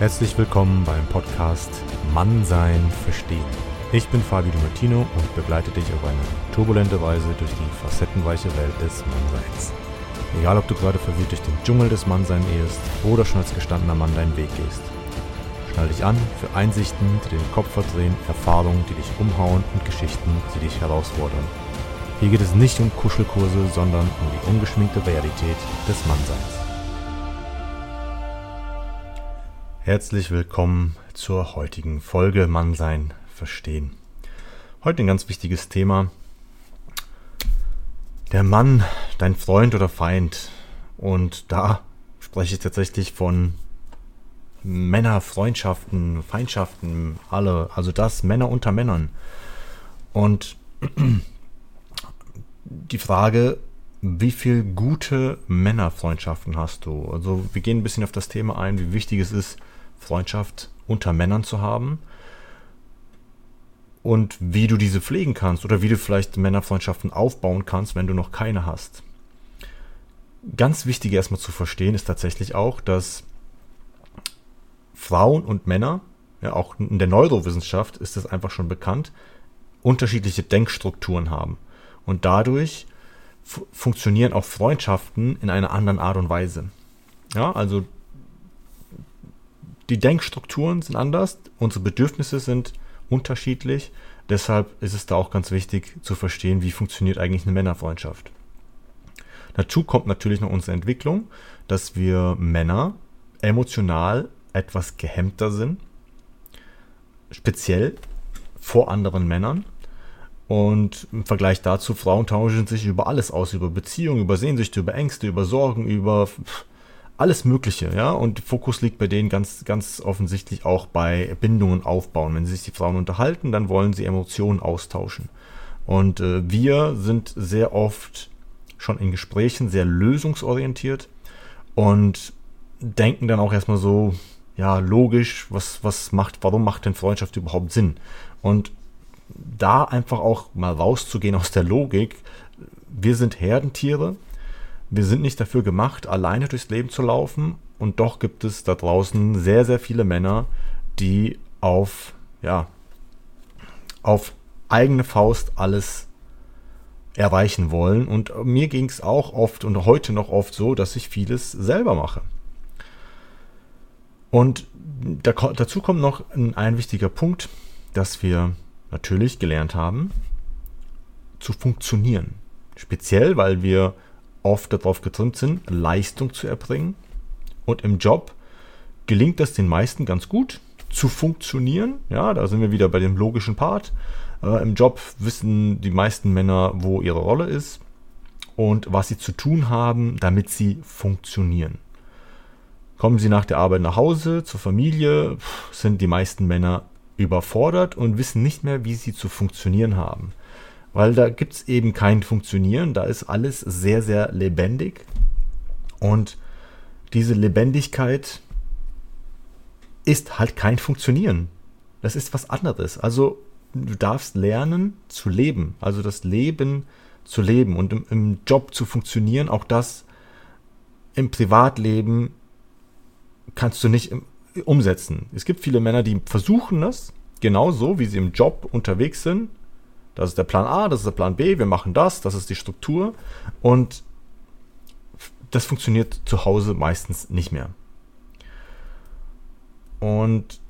Herzlich willkommen beim Podcast Mannsein verstehen. Ich bin Fabio Martino und begleite dich auf eine turbulente Weise durch die facettenreiche Welt des Mannseins. Egal, ob du gerade verwirrt durch den Dschungel des Mannseins ehest oder schon als gestandener Mann deinen Weg gehst. Schnall dich an für Einsichten, die den Kopf verdrehen, Erfahrungen, die dich umhauen und Geschichten, die dich herausfordern. Hier geht es nicht um Kuschelkurse, sondern um die ungeschminkte Realität des Mannseins. Herzlich willkommen zur heutigen Folge Mannsein verstehen. Heute ein ganz wichtiges Thema. Der Mann, dein Freund oder Feind. Und da spreche ich tatsächlich von Männerfreundschaften, Feindschaften, alle. Also das Männer unter Männern. Und die Frage, wie viel gute Männerfreundschaften hast du? Also wir gehen ein bisschen auf das Thema ein, wie wichtig es ist, Freundschaft unter Männern zu haben und wie du diese pflegen kannst oder wie du vielleicht Männerfreundschaften aufbauen kannst, wenn du noch keine hast. Ganz wichtig erstmal zu verstehen ist tatsächlich auch, dass Frauen und Männer, ja auch in der Neurowissenschaft ist das einfach schon bekannt, unterschiedliche Denkstrukturen haben. Und dadurch funktionieren auch Freundschaften in einer anderen Art und Weise. Ja, also die Denkstrukturen sind anders, unsere Bedürfnisse sind unterschiedlich. Deshalb ist es da auch ganz wichtig zu verstehen, wie funktioniert eigentlich eine Männerfreundschaft. Dazu kommt natürlich noch unsere Entwicklung, dass wir Männer emotional etwas gehemmter sind, speziell vor anderen Männern. Und im Vergleich dazu, Frauen tauschen sich über alles aus, über Beziehungen, über Sehnsüchte, über Ängste, über Sorgen, über alles Mögliche, ja. Und Fokus liegt bei denen ganz, ganz offensichtlich auch bei Bindungen aufbauen. Wenn sich die Frauen unterhalten, dann wollen sie Emotionen austauschen. Und äh, wir sind sehr oft schon in Gesprächen sehr lösungsorientiert und denken dann auch erstmal so, ja, logisch, was, was macht, warum macht denn Freundschaft überhaupt Sinn? Und da einfach auch mal rauszugehen aus der Logik, wir sind Herdentiere wir sind nicht dafür gemacht, alleine durchs Leben zu laufen. Und doch gibt es da draußen sehr, sehr viele Männer, die auf, ja, auf eigene Faust alles erreichen wollen. Und mir ging es auch oft und heute noch oft so, dass ich vieles selber mache. Und da, dazu kommt noch ein, ein wichtiger Punkt, dass wir natürlich gelernt haben, zu funktionieren. Speziell, weil wir oft darauf getrimmt sind, Leistung zu erbringen. Und im Job gelingt das den meisten ganz gut zu funktionieren. Ja, da sind wir wieder bei dem logischen Part. Äh, Im Job wissen die meisten Männer, wo ihre Rolle ist und was sie zu tun haben, damit sie funktionieren. Kommen sie nach der Arbeit nach Hause zur Familie, sind die meisten Männer überfordert und wissen nicht mehr, wie sie zu funktionieren haben. Weil da gibt es eben kein Funktionieren, da ist alles sehr, sehr lebendig. Und diese Lebendigkeit ist halt kein Funktionieren. Das ist was anderes. Also du darfst lernen zu leben. Also das Leben zu leben und im, im Job zu funktionieren. Auch das im Privatleben kannst du nicht umsetzen. Es gibt viele Männer, die versuchen das genauso, wie sie im Job unterwegs sind, das ist der Plan A, das ist der Plan B, wir machen das, das ist die Struktur. Und das funktioniert zu Hause meistens nicht mehr. Und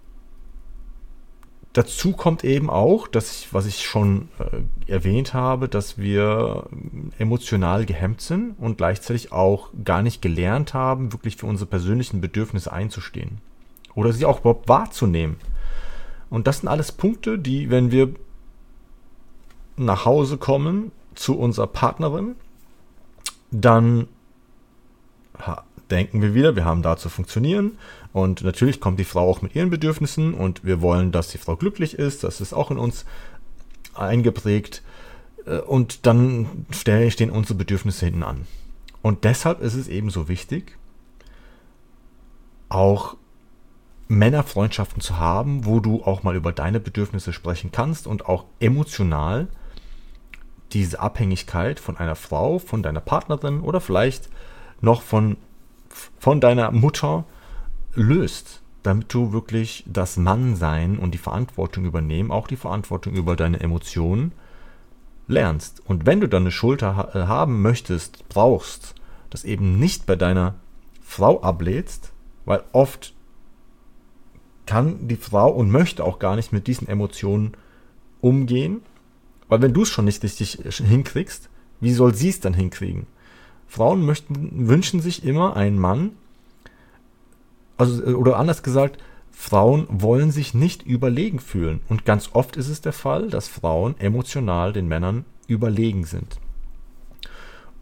dazu kommt eben auch, dass ich, was ich schon äh, erwähnt habe, dass wir emotional gehemmt sind und gleichzeitig auch gar nicht gelernt haben, wirklich für unsere persönlichen Bedürfnisse einzustehen. Oder sie auch überhaupt wahrzunehmen. Und das sind alles Punkte, die, wenn wir nach Hause kommen zu unserer Partnerin, dann denken wir wieder, wir haben da zu funktionieren. Und natürlich kommt die Frau auch mit ihren Bedürfnissen und wir wollen, dass die Frau glücklich ist. Das ist auch in uns eingeprägt. Äh, und dann stehen unsere Bedürfnisse hinten an. Und deshalb ist es eben so wichtig, auch Männerfreundschaften zu haben, wo du auch mal über deine Bedürfnisse sprechen kannst und auch emotional diese Abhängigkeit von einer Frau, von deiner Partnerin oder vielleicht noch von, von deiner Mutter löst. damit du wirklich das Mannsein und die Verantwortung übernehmen, auch die Verantwortung über deine Emotionen lernst. Und wenn du dann eine Schulter äh, haben möchtest, brauchst, das eben nicht bei deiner Frau ablädst, weil oft kann die Frau und möchte auch gar nicht mit diesen Emotionen umgehen, weil wenn du es schon nicht richtig hinkriegst, wie soll sie es dann hinkriegen? Frauen möchten, wünschen sich immer einen Mann, also, oder anders gesagt, Frauen wollen sich nicht überlegen fühlen. Und ganz oft ist es der Fall, dass Frauen emotional den Männern überlegen sind.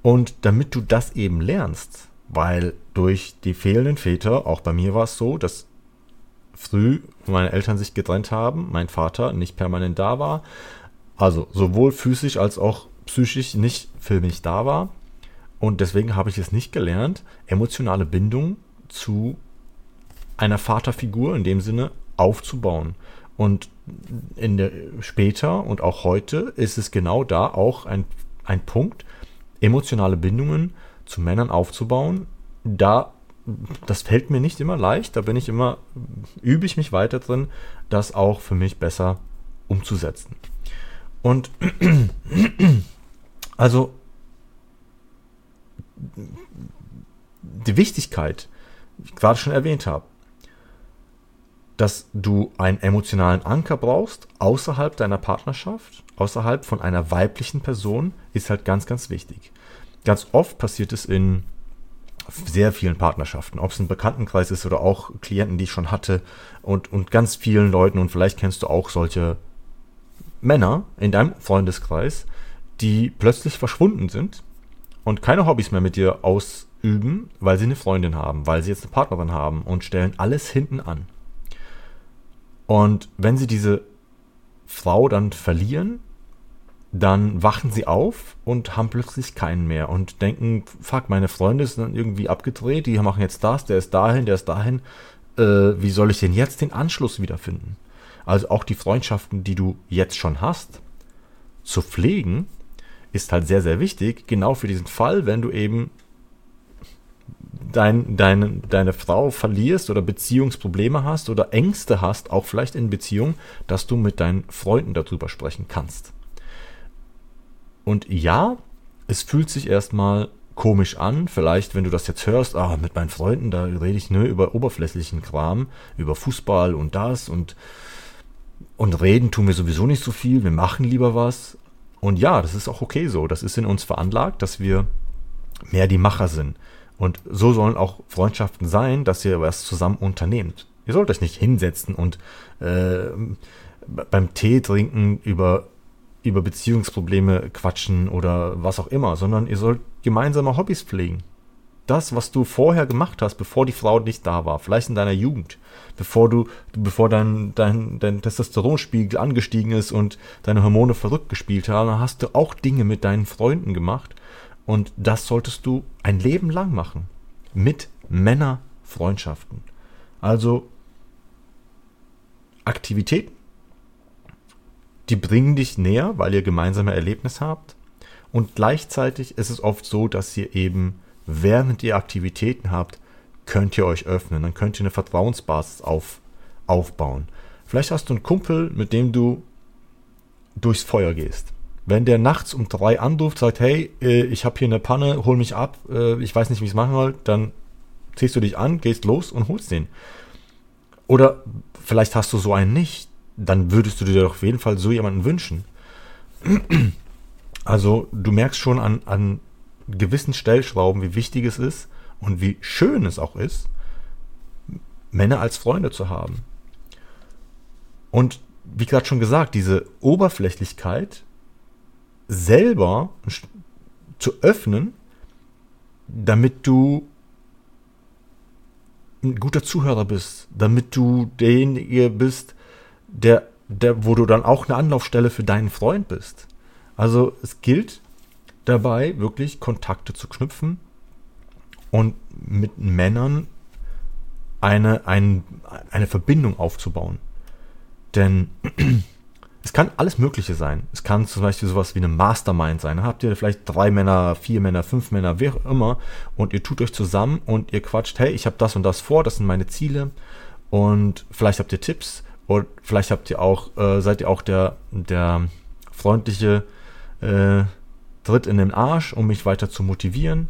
Und damit du das eben lernst, weil durch die fehlenden Väter, auch bei mir war es so, dass früh meine Eltern sich getrennt haben, mein Vater nicht permanent da war, also sowohl physisch als auch psychisch nicht für mich da war. Und deswegen habe ich es nicht gelernt, emotionale Bindung zu einer Vaterfigur in dem Sinne aufzubauen. Und in der, später und auch heute ist es genau da auch ein, ein Punkt, emotionale Bindungen zu Männern aufzubauen. Da, das fällt mir nicht immer leicht, da bin ich immer, übe ich mich weiter drin, das auch für mich besser umzusetzen. Und also die Wichtigkeit, wie ich gerade schon erwähnt habe, dass du einen emotionalen Anker brauchst außerhalb deiner Partnerschaft, außerhalb von einer weiblichen Person, ist halt ganz, ganz wichtig. Ganz oft passiert es in sehr vielen Partnerschaften, ob es ein Bekanntenkreis ist oder auch Klienten, die ich schon hatte und, und ganz vielen Leuten und vielleicht kennst du auch solche Männer in deinem Freundeskreis, die plötzlich verschwunden sind und keine Hobbys mehr mit dir ausüben, weil sie eine Freundin haben, weil sie jetzt eine Partnerin haben und stellen alles hinten an. Und wenn sie diese Frau dann verlieren, dann wachen sie auf und haben plötzlich keinen mehr und denken, fuck, meine Freunde sind dann irgendwie abgedreht, die machen jetzt das, der ist dahin, der ist dahin. Äh, wie soll ich denn jetzt den Anschluss wiederfinden? Also auch die Freundschaften, die du jetzt schon hast, zu pflegen, ist halt sehr, sehr wichtig, genau für diesen Fall, wenn du eben dein, deine, deine Frau verlierst oder Beziehungsprobleme hast oder Ängste hast, auch vielleicht in Beziehung, dass du mit deinen Freunden darüber sprechen kannst. Und ja, es fühlt sich erstmal komisch an, vielleicht wenn du das jetzt hörst, ah, mit meinen Freunden, da rede ich nur über oberflächlichen Kram, über Fußball und das und und reden tun wir sowieso nicht so viel, wir machen lieber was. Und ja, das ist auch okay so. Das ist in uns veranlagt, dass wir mehr die Macher sind. Und so sollen auch Freundschaften sein, dass ihr was zusammen unternehmt. Ihr sollt euch nicht hinsetzen und äh, beim Tee trinken über, über Beziehungsprobleme quatschen oder was auch immer, sondern ihr sollt gemeinsame Hobbys pflegen das, was du vorher gemacht hast, bevor die Frau nicht da war, vielleicht in deiner Jugend, bevor du, bevor dein, dein, dein Testosteronspiegel angestiegen ist und deine Hormone verrückt gespielt haben, hast du auch Dinge mit deinen Freunden gemacht. Und das solltest du ein Leben lang machen. Mit Männerfreundschaften. Also Aktivitäten, die bringen dich näher, weil ihr gemeinsame Erlebnisse habt. Und gleichzeitig ist es oft so, dass ihr eben während ihr Aktivitäten habt, könnt ihr euch öffnen. Dann könnt ihr eine Vertrauensbasis auf, aufbauen. Vielleicht hast du einen Kumpel, mit dem du durchs Feuer gehst. Wenn der nachts um drei anruft, sagt, hey, äh, ich habe hier eine Panne, hol mich ab, äh, ich weiß nicht, wie ich es machen soll, dann ziehst du dich an, gehst los und holst den. Oder vielleicht hast du so einen nicht, dann würdest du dir doch auf jeden Fall so jemanden wünschen. Also du merkst schon an, an gewissen Stellschrauben, wie wichtig es ist und wie schön es auch ist, Männer als Freunde zu haben. Und wie gerade schon gesagt, diese Oberflächlichkeit selber zu öffnen, damit du ein guter Zuhörer bist, damit du derjenige bist, der, der, wo du dann auch eine Anlaufstelle für deinen Freund bist. Also es gilt, dabei, wirklich Kontakte zu knüpfen und mit Männern eine, ein, eine Verbindung aufzubauen. Denn es kann alles Mögliche sein. Es kann zum Beispiel sowas wie eine Mastermind sein. Da habt ihr vielleicht drei Männer, vier Männer, fünf Männer, wer auch immer, und ihr tut euch zusammen und ihr quatscht, hey, ich habe das und das vor, das sind meine Ziele. Und vielleicht habt ihr Tipps und vielleicht habt ihr auch, äh, seid ihr auch der, der freundliche äh, Tritt in den Arsch, um mich weiter zu motivieren.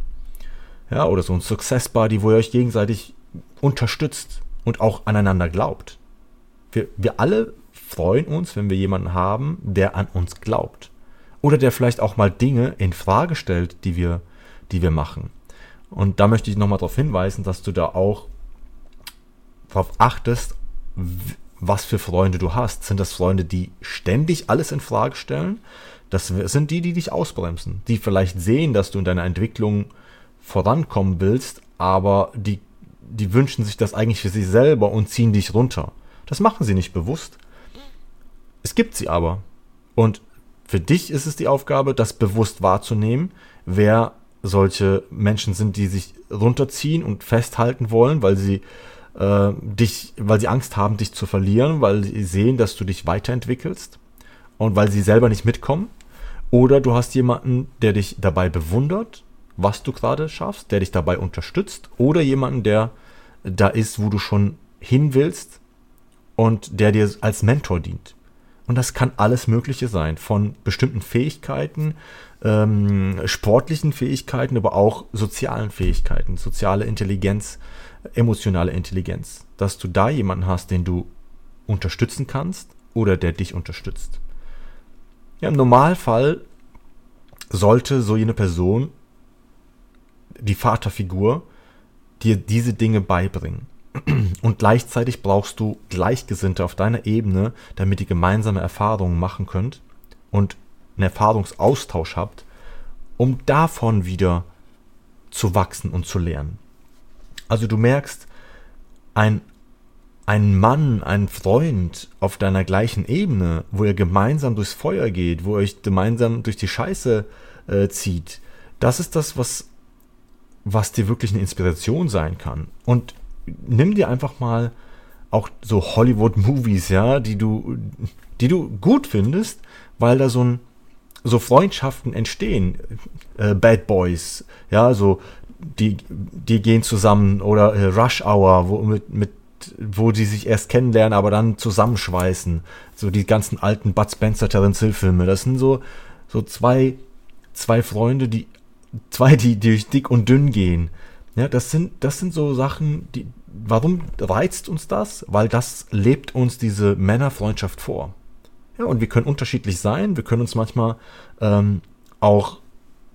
Ja, oder so ein Success Buddy, wo ihr euch gegenseitig unterstützt und auch aneinander glaubt. Wir, wir alle freuen uns, wenn wir jemanden haben, der an uns glaubt. Oder der vielleicht auch mal Dinge in Frage stellt, die wir, die wir machen. Und da möchte ich nochmal darauf hinweisen, dass du da auch darauf achtest, was für Freunde du hast. Sind das Freunde, die ständig alles in Frage stellen? Das sind die, die dich ausbremsen, die vielleicht sehen, dass du in deiner Entwicklung vorankommen willst, aber die, die wünschen sich das eigentlich für sich selber und ziehen dich runter. Das machen sie nicht bewusst. Es gibt sie aber. Und für dich ist es die Aufgabe, das bewusst wahrzunehmen, wer solche Menschen sind, die sich runterziehen und festhalten wollen, weil sie äh, dich, weil sie Angst haben, dich zu verlieren, weil sie sehen, dass du dich weiterentwickelst und weil sie selber nicht mitkommen. Oder du hast jemanden, der dich dabei bewundert, was du gerade schaffst, der dich dabei unterstützt. Oder jemanden, der da ist, wo du schon hin willst und der dir als Mentor dient. Und das kann alles Mögliche sein, von bestimmten Fähigkeiten, ähm, sportlichen Fähigkeiten, aber auch sozialen Fähigkeiten, soziale Intelligenz, emotionale Intelligenz, dass du da jemanden hast, den du unterstützen kannst oder der dich unterstützt. Ja, im Normalfall sollte so jene Person, die Vaterfigur, dir diese Dinge beibringen. Und gleichzeitig brauchst du Gleichgesinnte auf deiner Ebene, damit ihr gemeinsame Erfahrungen machen könnt und einen Erfahrungsaustausch habt, um davon wieder zu wachsen und zu lernen. Also du merkst, ein, ein Mann, ein Freund auf deiner gleichen Ebene, wo ihr gemeinsam durchs Feuer geht, wo ihr euch gemeinsam durch die Scheiße äh, zieht, das ist das, was, was dir wirklich eine Inspiration sein kann. Und nimm dir einfach mal auch so Hollywood-Movies, ja, die du, die du gut findest, weil da so ein so Freundschaften entstehen. Äh, Bad Boys, ja, so die, die gehen zusammen oder äh, Rush Hour, wo, mit, mit, wo die sich erst kennenlernen, aber dann zusammenschweißen. So die ganzen alten Bud Spencer, Terence Hill Filme. Das sind so, so zwei, zwei Freunde, die, zwei, die durch dick und dünn gehen. Ja, das sind, das sind so Sachen, die, warum reizt uns das? Weil das lebt uns diese Männerfreundschaft vor. Ja, und wir können unterschiedlich sein. Wir können uns manchmal ähm, auch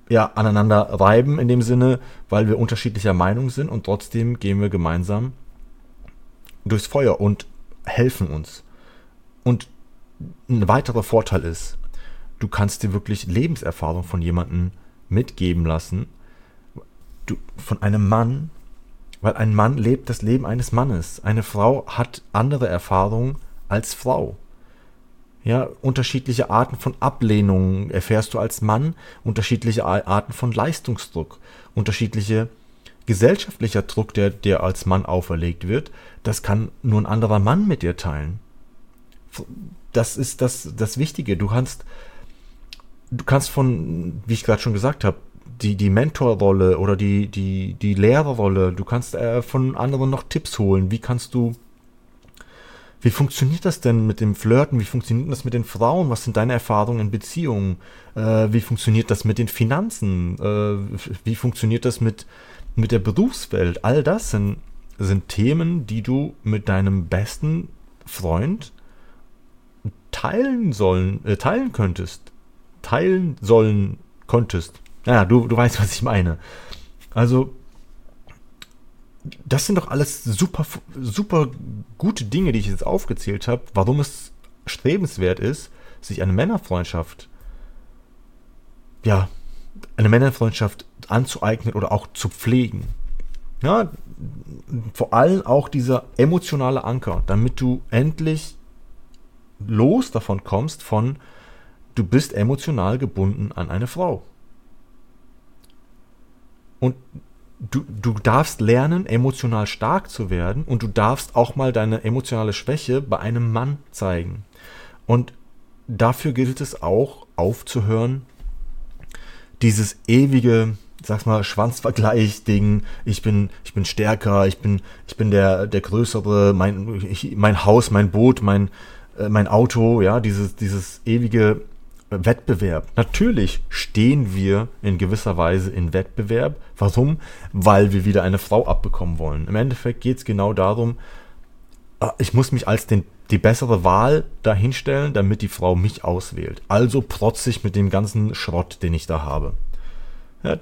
ja, aneinander reiben in dem Sinne, weil wir unterschiedlicher Meinung sind und trotzdem gehen wir gemeinsam durchs Feuer und helfen uns. Und ein weiterer Vorteil ist, du kannst dir wirklich Lebenserfahrung von jemandem mitgeben lassen, du, von einem Mann, weil ein Mann lebt das Leben eines Mannes. Eine Frau hat andere Erfahrungen als Frau. Ja, unterschiedliche Arten von Ablehnung erfährst du als Mann, unterschiedliche Arten von Leistungsdruck, unterschiedliche gesellschaftlicher Druck, der dir als Mann auferlegt wird, das kann nur ein anderer Mann mit dir teilen. Das ist das, das Wichtige. Du kannst, du kannst von, wie ich gerade schon gesagt habe, die, die Mentorrolle oder die, die, die Lehrerrolle, du kannst äh, von anderen noch Tipps holen. Wie kannst du wie funktioniert das denn mit dem Flirten? Wie funktioniert das mit den Frauen? Was sind deine Erfahrungen in Beziehungen? Äh, wie funktioniert das mit den Finanzen? Äh, wie funktioniert das mit, mit der Berufswelt? All das sind, sind Themen, die du mit deinem besten Freund teilen sollen, äh, teilen könntest. Teilen sollen konntest. Naja, du, du weißt, was ich meine. Also, das sind doch alles super, super gute Dinge, die ich jetzt aufgezählt habe, warum es strebenswert ist, sich eine Männerfreundschaft, ja, eine Männerfreundschaft anzueignen oder auch zu pflegen. Ja, vor allem auch dieser emotionale Anker, damit du endlich los davon kommst von, du bist emotional gebunden an eine Frau. Und du, du darfst lernen, emotional stark zu werden und du darfst auch mal deine emotionale Schwäche bei einem Mann zeigen. Und dafür gilt es auch aufzuhören, dieses ewige sag's mal, Schwanzvergleich-Ding, ich bin, ich bin stärker, ich bin, ich bin der, der Größere, mein, ich, mein Haus, mein Boot, mein, äh, mein Auto, ja, dieses, dieses ewige Wettbewerb. Natürlich stehen wir in gewisser Weise in Wettbewerb. Warum? Weil wir wieder eine Frau abbekommen wollen. Im Endeffekt geht es genau darum, äh, ich muss mich als den, die bessere Wahl dahinstellen, damit die Frau mich auswählt. Also protzig mit dem ganzen Schrott, den ich da habe. Ja,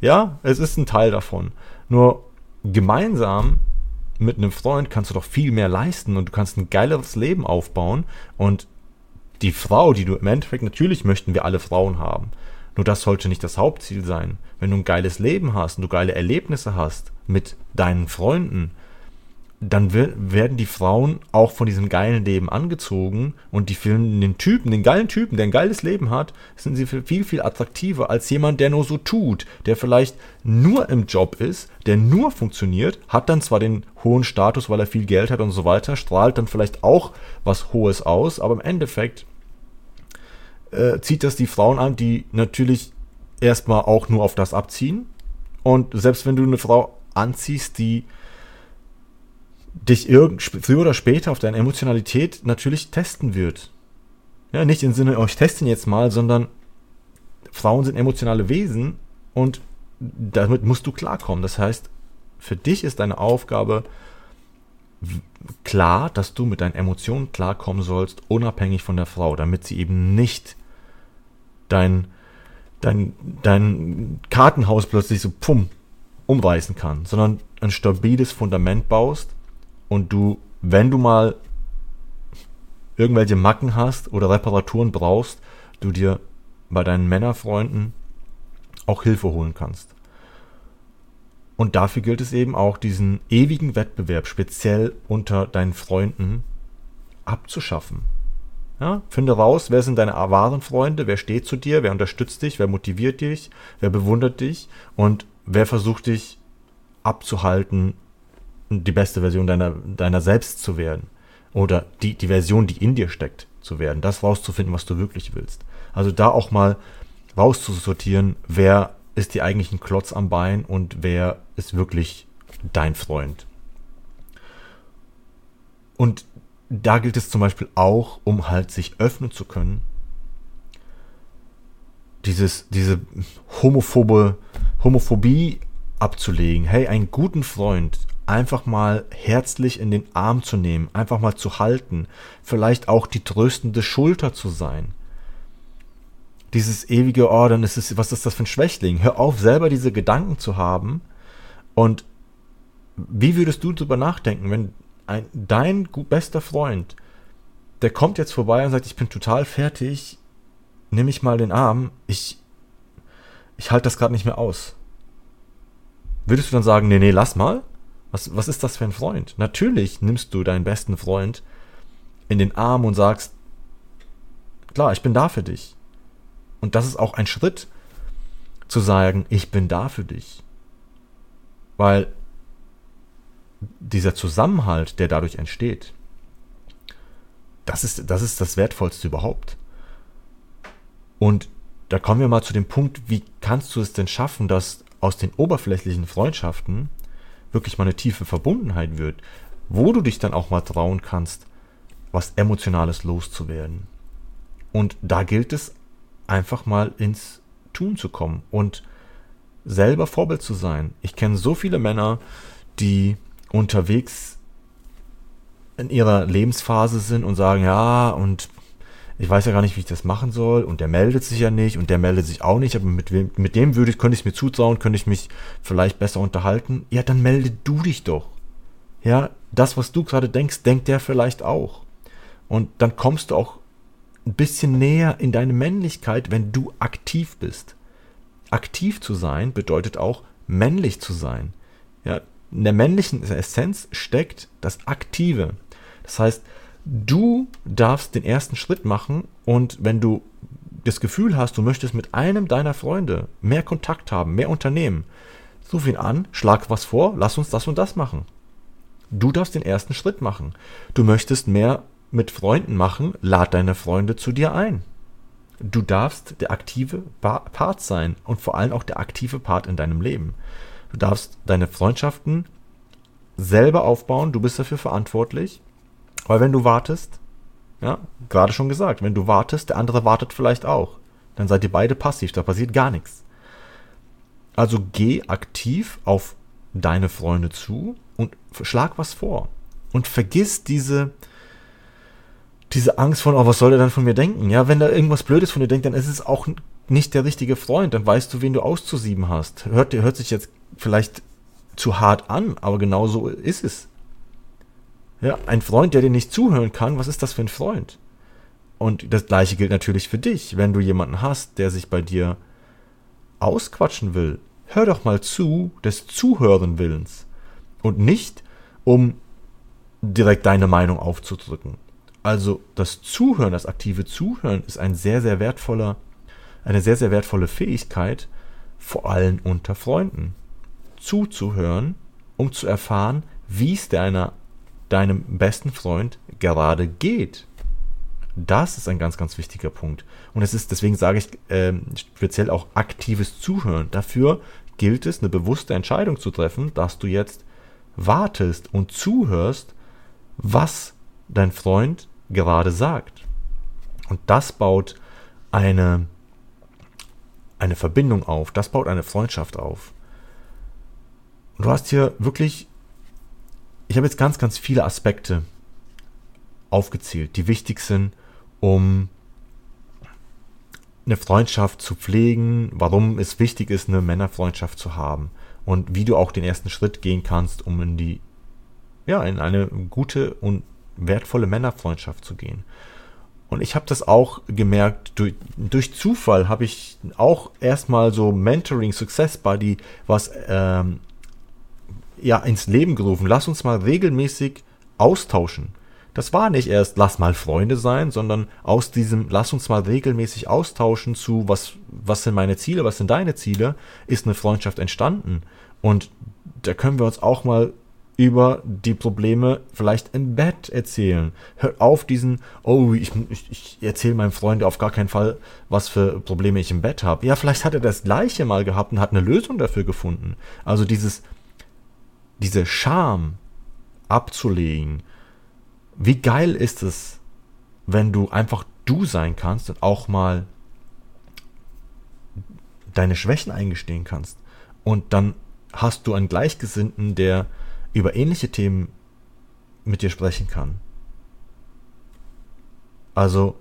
ja, es ist ein Teil davon. Nur gemeinsam mit einem Freund kannst du doch viel mehr leisten und du kannst ein geileres Leben aufbauen und die Frau, die du im Endeffekt, natürlich möchten wir alle Frauen haben. Nur das sollte nicht das Hauptziel sein. Wenn du ein geiles Leben hast und du geile Erlebnisse hast mit deinen Freunden, dann werden die Frauen auch von diesem geilen Leben angezogen und die finden den Typen, den geilen Typen, der ein geiles Leben hat, sind sie viel, viel attraktiver als jemand, der nur so tut, der vielleicht nur im Job ist, der nur funktioniert, hat dann zwar den hohen Status, weil er viel Geld hat und so weiter, strahlt dann vielleicht auch was Hohes aus, aber im Endeffekt äh, zieht das die Frauen an, die natürlich erstmal auch nur auf das abziehen. Und selbst wenn du eine Frau anziehst, die dich irgend, früher oder später auf deine Emotionalität natürlich testen wird. Ja, nicht im Sinne, oh, ich teste ihn jetzt mal, sondern Frauen sind emotionale Wesen und damit musst du klarkommen. Das heißt, für dich ist deine Aufgabe klar, dass du mit deinen Emotionen klarkommen sollst, unabhängig von der Frau, damit sie eben nicht dein, dein, dein Kartenhaus plötzlich so pum umreißen kann, sondern ein stabiles Fundament baust, und du, wenn du mal irgendwelche Macken hast oder Reparaturen brauchst, du dir bei deinen Männerfreunden auch Hilfe holen kannst. Und dafür gilt es eben auch, diesen ewigen Wettbewerb speziell unter deinen Freunden abzuschaffen. Ja, finde raus, wer sind deine wahren Freunde, wer steht zu dir, wer unterstützt dich, wer motiviert dich, wer bewundert dich und wer versucht dich abzuhalten, die beste Version deiner, deiner selbst zu werden. Oder die, die Version, die in dir steckt, zu werden. Das rauszufinden, was du wirklich willst. Also da auch mal rauszusortieren, wer ist dir eigentlich ein Klotz am Bein und wer ist wirklich dein Freund. Und da gilt es zum Beispiel auch, um halt sich öffnen zu können, dieses, diese homophobe Homophobie abzulegen. Hey, einen guten Freund, einfach mal herzlich in den Arm zu nehmen, einfach mal zu halten, vielleicht auch die tröstende Schulter zu sein. Dieses ewige, oh, ist was ist das für ein Schwächling? Hör auf, selber diese Gedanken zu haben. Und wie würdest du darüber nachdenken, wenn ein, dein bester Freund, der kommt jetzt vorbei und sagt, ich bin total fertig, nimm mich mal den Arm, ich, ich halte das gerade nicht mehr aus. Würdest du dann sagen, nee, nee, lass mal? Was, was ist das für ein Freund? Natürlich nimmst du deinen besten Freund in den Arm und sagst, klar, ich bin da für dich. Und das ist auch ein Schritt zu sagen, ich bin da für dich. Weil dieser Zusammenhalt, der dadurch entsteht, das ist, das ist das Wertvollste überhaupt. Und da kommen wir mal zu dem Punkt, wie kannst du es denn schaffen, dass aus den oberflächlichen Freundschaften wirklich mal eine tiefe Verbundenheit wird, wo du dich dann auch mal trauen kannst, was Emotionales loszuwerden. Und da gilt es einfach mal ins Tun zu kommen und selber Vorbild zu sein. Ich kenne so viele Männer, die unterwegs in ihrer Lebensphase sind und sagen, ja, und ich weiß ja gar nicht, wie ich das machen soll und der meldet sich ja nicht und der meldet sich auch nicht, aber mit, wem, mit dem würde ich, könnte ich mir zutrauen, könnte ich mich vielleicht besser unterhalten. Ja, dann melde du dich doch. Ja, das, was du gerade denkst, denkt der vielleicht auch. Und dann kommst du auch ein bisschen näher in deine Männlichkeit, wenn du aktiv bist. Aktiv zu sein bedeutet auch männlich zu sein. Ja, in der männlichen Essenz steckt das Aktive. Das heißt, Du darfst den ersten Schritt machen und wenn du das Gefühl hast, du möchtest mit einem deiner Freunde mehr Kontakt haben, mehr Unternehmen, ruf ihn an, schlag was vor, lass uns das und das machen. Du darfst den ersten Schritt machen. Du möchtest mehr mit Freunden machen, lad deine Freunde zu dir ein. Du darfst der aktive Part sein und vor allem auch der aktive Part in deinem Leben. Du darfst deine Freundschaften selber aufbauen, du bist dafür verantwortlich. Weil wenn du wartest, ja, gerade schon gesagt, wenn du wartest, der andere wartet vielleicht auch. Dann seid ihr beide passiv, da passiert gar nichts. Also geh aktiv auf deine Freunde zu und schlag was vor. Und vergiss diese, diese Angst von, oh, was soll der dann von mir denken? Ja, wenn da irgendwas Blödes von dir denkt, dann ist es auch nicht der richtige Freund. Dann weißt du, wen du auszusieben hast. Hört, hört sich jetzt vielleicht zu hart an, aber genau so ist es. Ja, ein Freund, der dir nicht zuhören kann, was ist das für ein Freund? Und das gleiche gilt natürlich für dich. Wenn du jemanden hast, der sich bei dir ausquatschen will, hör doch mal zu des Zuhören Willens. Und nicht, um direkt deine Meinung aufzudrücken. Also das Zuhören, das aktive Zuhören ist ein sehr, sehr wertvoller, eine sehr, sehr wertvolle Fähigkeit, vor allem unter Freunden. Zuzuhören, um zu erfahren, wie es deiner, deinem besten Freund gerade geht. Das ist ein ganz, ganz wichtiger Punkt. Und es ist, deswegen sage ich äh, speziell auch aktives Zuhören. Dafür gilt es, eine bewusste Entscheidung zu treffen, dass du jetzt wartest und zuhörst, was dein Freund gerade sagt. Und das baut eine, eine Verbindung auf, das baut eine Freundschaft auf. Und du hast hier wirklich, ich habe jetzt ganz, ganz viele Aspekte aufgezählt, die wichtig sind, um eine Freundschaft zu pflegen, warum es wichtig ist, eine Männerfreundschaft zu haben und wie du auch den ersten Schritt gehen kannst, um in die, ja, in eine gute und wertvolle Männerfreundschaft zu gehen. Und ich habe das auch gemerkt, durch, durch Zufall habe ich auch erstmal so Mentoring Success Buddy was ähm, ja ins Leben gerufen. Lass uns mal regelmäßig austauschen. Das war nicht erst, lass mal Freunde sein, sondern aus diesem, lass uns mal regelmäßig austauschen zu, was, was sind meine Ziele, was sind deine Ziele, ist eine Freundschaft entstanden. Und da können wir uns auch mal über die Probleme vielleicht im Bett erzählen. Hört auf diesen, oh, ich, ich, ich erzähle meinem Freund auf gar keinen Fall, was für Probleme ich im Bett habe. Ja, vielleicht hat er das gleiche mal gehabt und hat eine Lösung dafür gefunden. Also dieses, diese Scham abzulegen, wie geil ist es, wenn du einfach du sein kannst und auch mal deine Schwächen eingestehen kannst. Und dann hast du einen Gleichgesinnten, der über ähnliche Themen mit dir sprechen kann. Also,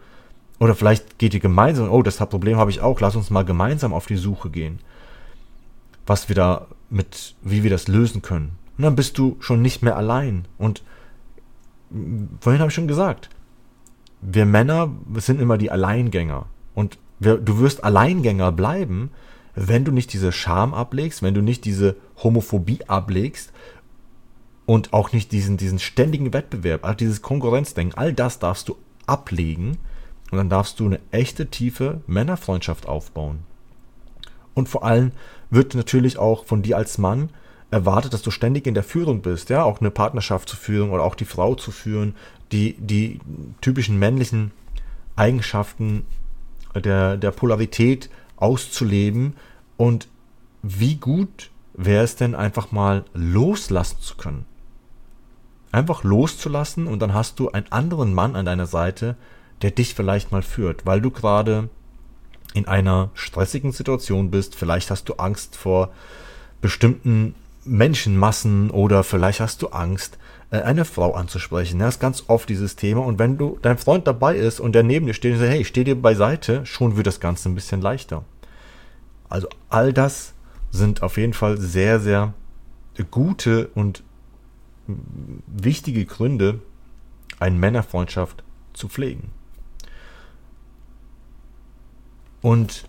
oder vielleicht geht ihr gemeinsam, oh, das Problem habe ich auch, lass uns mal gemeinsam auf die Suche gehen. Was wir da mit, wie wir das lösen können. Und dann bist du schon nicht mehr allein. Und vorhin habe ich schon gesagt, wir Männer sind immer die Alleingänger. Und wir, du wirst Alleingänger bleiben, wenn du nicht diese Scham ablegst, wenn du nicht diese Homophobie ablegst und auch nicht diesen, diesen ständigen Wettbewerb, also dieses Konkurrenzdenken, all das darfst du ablegen und dann darfst du eine echte, tiefe Männerfreundschaft aufbauen. Und vor allem wird natürlich auch von dir als Mann erwartet, dass du ständig in der Führung bist, ja, auch eine Partnerschaft zu führen oder auch die Frau zu führen, die, die typischen männlichen Eigenschaften der, der Polarität auszuleben und wie gut wäre es denn einfach mal loslassen zu können. Einfach loszulassen und dann hast du einen anderen Mann an deiner Seite, der dich vielleicht mal führt, weil du gerade in einer stressigen Situation bist, vielleicht hast du Angst vor bestimmten Menschenmassen oder vielleicht hast du Angst, äh, eine Frau anzusprechen. Das ist ganz oft dieses Thema. Und wenn du dein Freund dabei ist und der neben dir steht und sagt, hey, steh dir beiseite, schon wird das Ganze ein bisschen leichter. Also all das sind auf jeden Fall sehr, sehr gute und wichtige Gründe, eine Männerfreundschaft zu pflegen. Und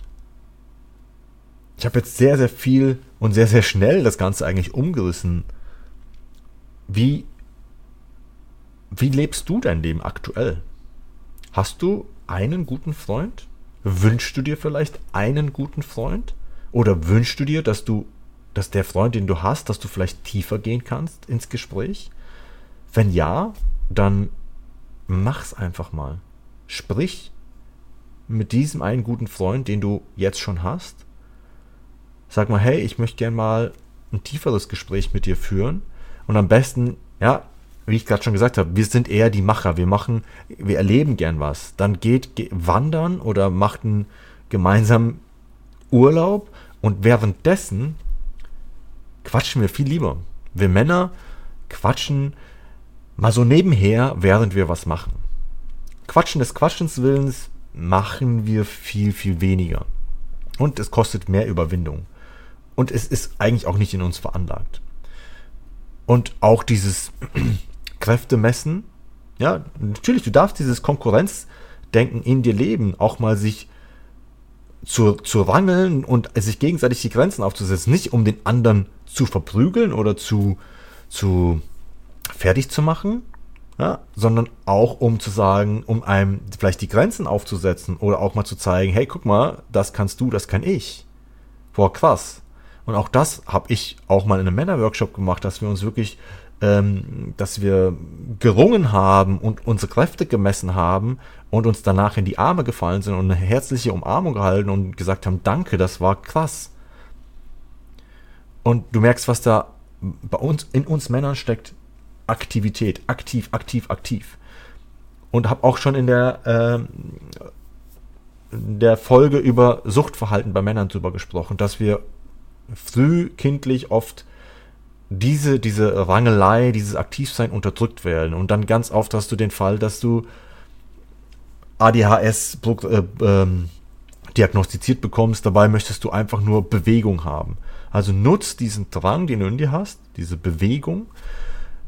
ich habe jetzt sehr, sehr viel und sehr, sehr schnell das Ganze eigentlich umgerissen. Wie, wie lebst du dein Leben aktuell? Hast du einen guten Freund? Wünschst du dir vielleicht einen guten Freund? Oder wünschst du dir, dass du, dass der Freund, den du hast, dass du vielleicht tiefer gehen kannst ins Gespräch? Wenn ja, dann mach's einfach mal. Sprich mit diesem einen guten Freund, den du jetzt schon hast. Sag mal, hey, ich möchte gerne mal ein tieferes Gespräch mit dir führen. Und am besten, ja, wie ich gerade schon gesagt habe, wir sind eher die Macher. Wir machen, wir erleben gern was. Dann geht, geht wandern oder macht einen gemeinsamen Urlaub und währenddessen quatschen wir viel lieber. Wir Männer quatschen mal so nebenher, während wir was machen. Quatschen des Quatschens Willens machen wir viel, viel weniger. Und es kostet mehr Überwindung. Und es ist eigentlich auch nicht in uns veranlagt. Und auch dieses Kräftemessen, ja, natürlich, du darfst dieses Konkurrenzdenken in dir leben, auch mal sich zu, zu rangeln und sich gegenseitig die Grenzen aufzusetzen, nicht um den anderen zu verprügeln oder zu, zu fertig zu machen, ja, sondern auch um zu sagen, um einem vielleicht die Grenzen aufzusetzen oder auch mal zu zeigen, hey, guck mal, das kannst du, das kann ich. Boah, krass. Und auch das habe ich auch mal in einem Männerworkshop gemacht, dass wir uns wirklich, ähm, dass wir gerungen haben und unsere Kräfte gemessen haben und uns danach in die Arme gefallen sind und eine herzliche Umarmung gehalten und gesagt haben, danke, das war krass. Und du merkst, was da bei uns, in uns Männern steckt, Aktivität, aktiv, aktiv, aktiv. Und habe auch schon in der, äh, der Folge über Suchtverhalten bei Männern drüber gesprochen, dass wir frühkindlich oft diese, diese Rangelei, dieses Aktivsein unterdrückt werden. Und dann ganz oft hast du den Fall, dass du ADHS äh, äh, diagnostiziert bekommst, dabei möchtest du einfach nur Bewegung haben. Also nutz diesen Drang, den du in dir hast, diese Bewegung,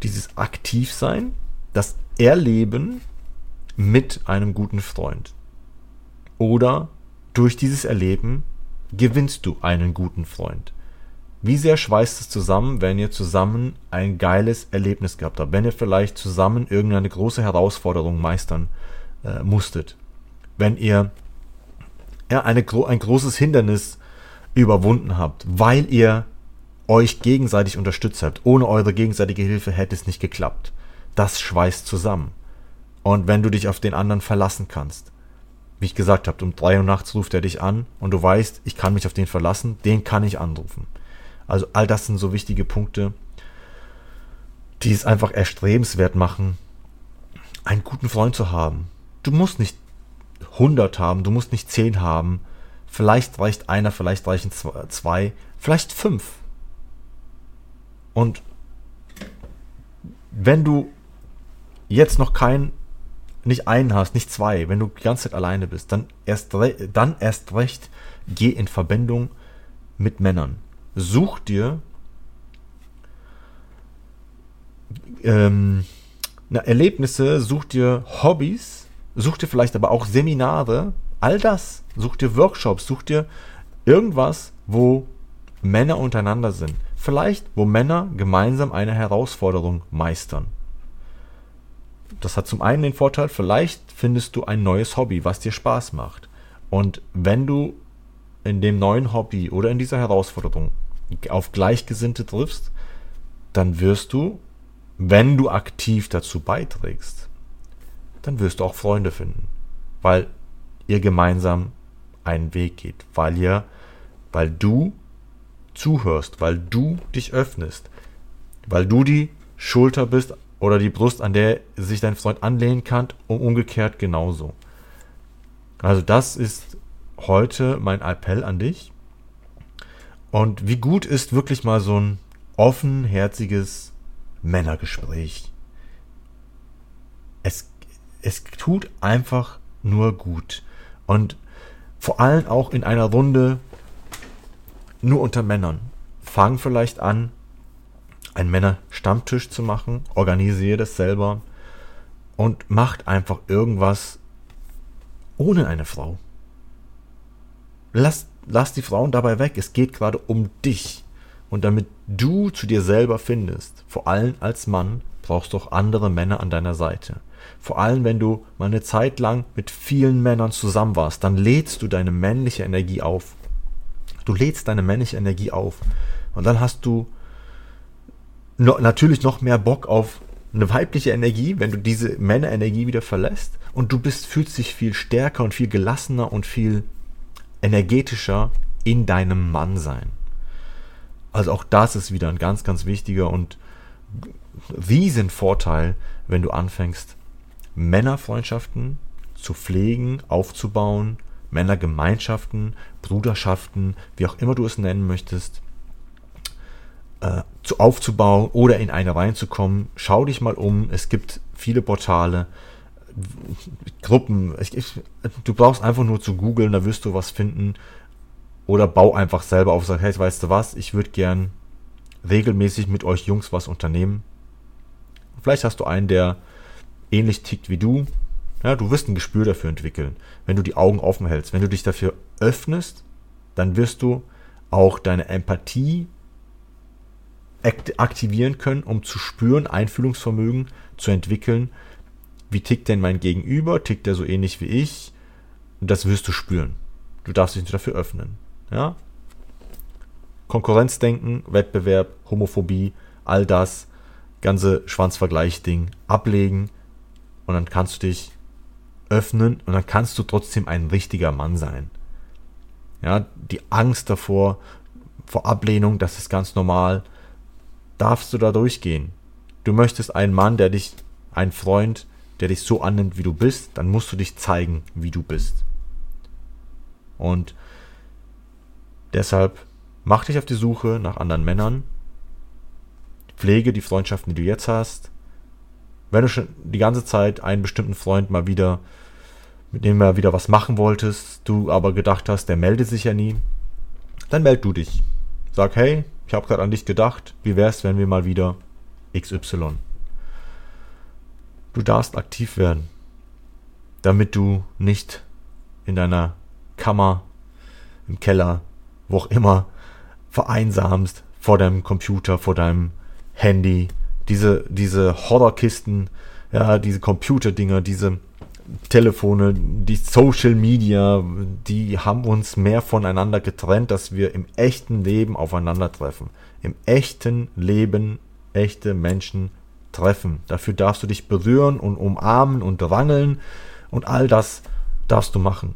dieses Aktivsein, das Erleben mit einem guten Freund. Oder durch dieses Erleben gewinnst du einen guten Freund. Wie sehr schweißt es zusammen, wenn ihr zusammen ein geiles Erlebnis gehabt habt, wenn ihr vielleicht zusammen irgendeine große Herausforderung meistern äh, musstet, wenn ihr ja, eine, ein großes Hindernis überwunden habt, weil ihr euch gegenseitig unterstützt habt. Ohne eure gegenseitige Hilfe hätte es nicht geklappt. Das schweißt zusammen. Und wenn du dich auf den anderen verlassen kannst, wie ich gesagt habe, um drei Uhr nachts ruft er dich an und du weißt, ich kann mich auf den verlassen, den kann ich anrufen. Also all das sind so wichtige Punkte, die es einfach erstrebenswert machen, einen guten Freund zu haben. Du musst nicht 100 haben, du musst nicht 10 haben, Vielleicht reicht einer, vielleicht reichen zwei, vielleicht fünf. Und wenn du jetzt noch keinen, nicht einen hast, nicht zwei, wenn du die ganze Zeit alleine bist, dann erst, dann erst recht geh in Verbindung mit Männern. Such dir ähm, na, Erlebnisse, such dir Hobbys, such dir vielleicht aber auch Seminare, All das. Such dir Workshops, such dir irgendwas, wo Männer untereinander sind. Vielleicht, wo Männer gemeinsam eine Herausforderung meistern. Das hat zum einen den Vorteil, vielleicht findest du ein neues Hobby, was dir Spaß macht. Und wenn du in dem neuen Hobby oder in dieser Herausforderung auf Gleichgesinnte triffst, dann wirst du, wenn du aktiv dazu beiträgst, dann wirst du auch Freunde finden. Weil ihr gemeinsam einen Weg geht, weil ihr, weil du zuhörst, weil du dich öffnest, weil du die Schulter bist oder die Brust, an der sich dein Freund anlehnen kann und umgekehrt genauso. Also das ist heute mein Appell an dich. Und wie gut ist wirklich mal so ein offenherziges Männergespräch. Es, es tut einfach nur gut. Und vor allem auch in einer Runde nur unter Männern. Fang vielleicht an, einen Männerstammtisch zu machen, organisiere das selber und macht einfach irgendwas ohne eine Frau. Lass, lass die Frauen dabei weg. Es geht gerade um dich. Und damit du zu dir selber findest, vor allem als Mann, brauchst du auch andere Männer an deiner Seite. Vor allem, wenn du mal eine Zeit lang mit vielen Männern zusammen warst, dann lädst du deine männliche Energie auf. Du lädst deine männliche Energie auf. Und dann hast du no, natürlich noch mehr Bock auf eine weibliche Energie, wenn du diese Männerenergie wieder verlässt und du bist, fühlst dich viel stärker und viel gelassener und viel energetischer in deinem Mannsein. Also auch das ist wieder ein ganz, ganz wichtiger und riesen Vorteil, wenn du anfängst, Männerfreundschaften zu pflegen, aufzubauen, Männergemeinschaften, Bruderschaften, wie auch immer du es nennen möchtest, äh, zu aufzubauen oder in eine reinzukommen. Schau dich mal um. Es gibt viele Portale, Gruppen. Ich, ich, du brauchst einfach nur zu googeln, da wirst du was finden. Oder bau einfach selber auf. Sag, hey, weißt du was? Ich würde gern regelmäßig mit euch Jungs was unternehmen. Vielleicht hast du einen, der ähnlich tickt wie du. Ja, du wirst ein Gespür dafür entwickeln, wenn du die Augen offen hältst. Wenn du dich dafür öffnest, dann wirst du auch deine Empathie aktivieren können, um zu spüren, Einfühlungsvermögen zu entwickeln. Wie tickt denn mein Gegenüber? Tickt der so ähnlich wie ich? Das wirst du spüren. Du darfst dich dafür öffnen. Ja? Konkurrenzdenken, Wettbewerb, Homophobie, all das, ganze Schwanzvergleich-Ding ablegen und dann kannst du dich öffnen und dann kannst du trotzdem ein richtiger Mann sein. Ja, die Angst davor, vor Ablehnung, das ist ganz normal darfst du da durchgehen. Du möchtest einen Mann, der dich, einen Freund, der dich so annimmt, wie du bist, dann musst du dich zeigen, wie du bist. Und deshalb mach dich auf die Suche nach anderen Männern, pflege die Freundschaften, die du jetzt hast. Wenn du schon die ganze Zeit einen bestimmten Freund mal wieder, mit dem du wieder was machen wolltest, du aber gedacht hast, der meldet sich ja nie, dann meld du dich. Sag, hey, ich habe gerade an dich gedacht. Wie wär's, wenn wir mal wieder XY? Du darfst aktiv werden, damit du nicht in deiner Kammer, im Keller, wo auch immer, vereinsamst vor deinem Computer, vor deinem Handy. Diese, diese Horrorkisten, ja, diese Computerdinger, diese Telefone, die Social Media, die haben uns mehr voneinander getrennt, dass wir im echten Leben aufeinandertreffen. Im echten Leben echte Menschen treffen. Dafür darfst du dich berühren und umarmen und rangeln und all das darfst du machen.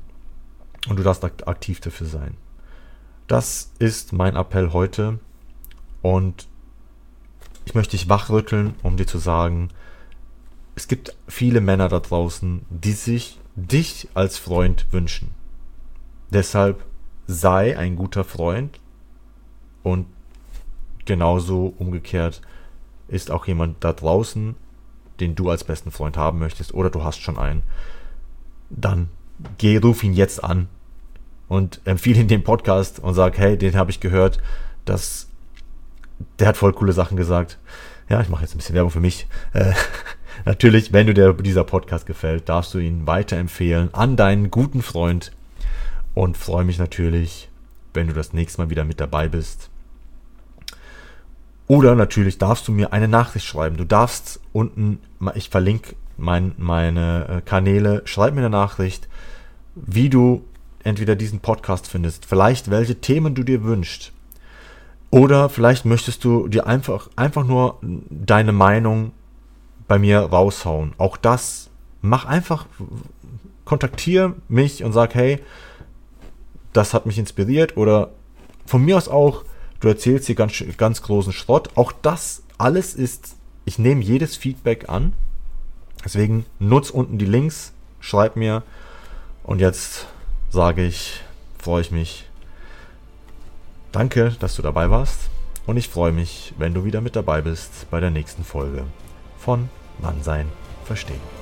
Und du darfst aktiv dafür sein. Das ist mein Appell heute und ich möchte dich wachrütteln, um dir zu sagen, es gibt viele Männer da draußen, die sich dich als Freund wünschen. Deshalb sei ein guter Freund und genauso umgekehrt ist auch jemand da draußen, den du als besten Freund haben möchtest oder du hast schon einen, dann geh, ruf ihn jetzt an und empfehle ihn den Podcast und sag, hey, den habe ich gehört, dass der hat voll coole Sachen gesagt. Ja, ich mache jetzt ein bisschen Werbung für mich. Äh, Natürlich, wenn du dir dieser Podcast gefällt, darfst du ihn weiterempfehlen an deinen guten Freund und freue mich natürlich, wenn du das nächste Mal wieder mit dabei bist. Oder natürlich darfst du mir eine Nachricht schreiben. Du darfst unten, ich verlinke mein, meine äh, Kanäle, schreib mir eine Nachricht, wie du entweder diesen Podcast findest, vielleicht welche Themen du dir wünschst. Oder vielleicht möchtest du dir einfach, einfach nur deine Meinung bei mir raushauen. Auch das, mach einfach, kontaktiere mich und sag, hey, das hat mich inspiriert oder von mir aus auch, du erzählst hier ganz, ganz großen Schrott. Auch das alles ist, ich nehme jedes Feedback an. Deswegen nutz unten die Links, schreib mir und jetzt sage ich, freue ich mich. Danke, dass du dabei warst und ich freue mich, wenn du wieder mit dabei bist bei der nächsten Folge von Mannsein verstehen.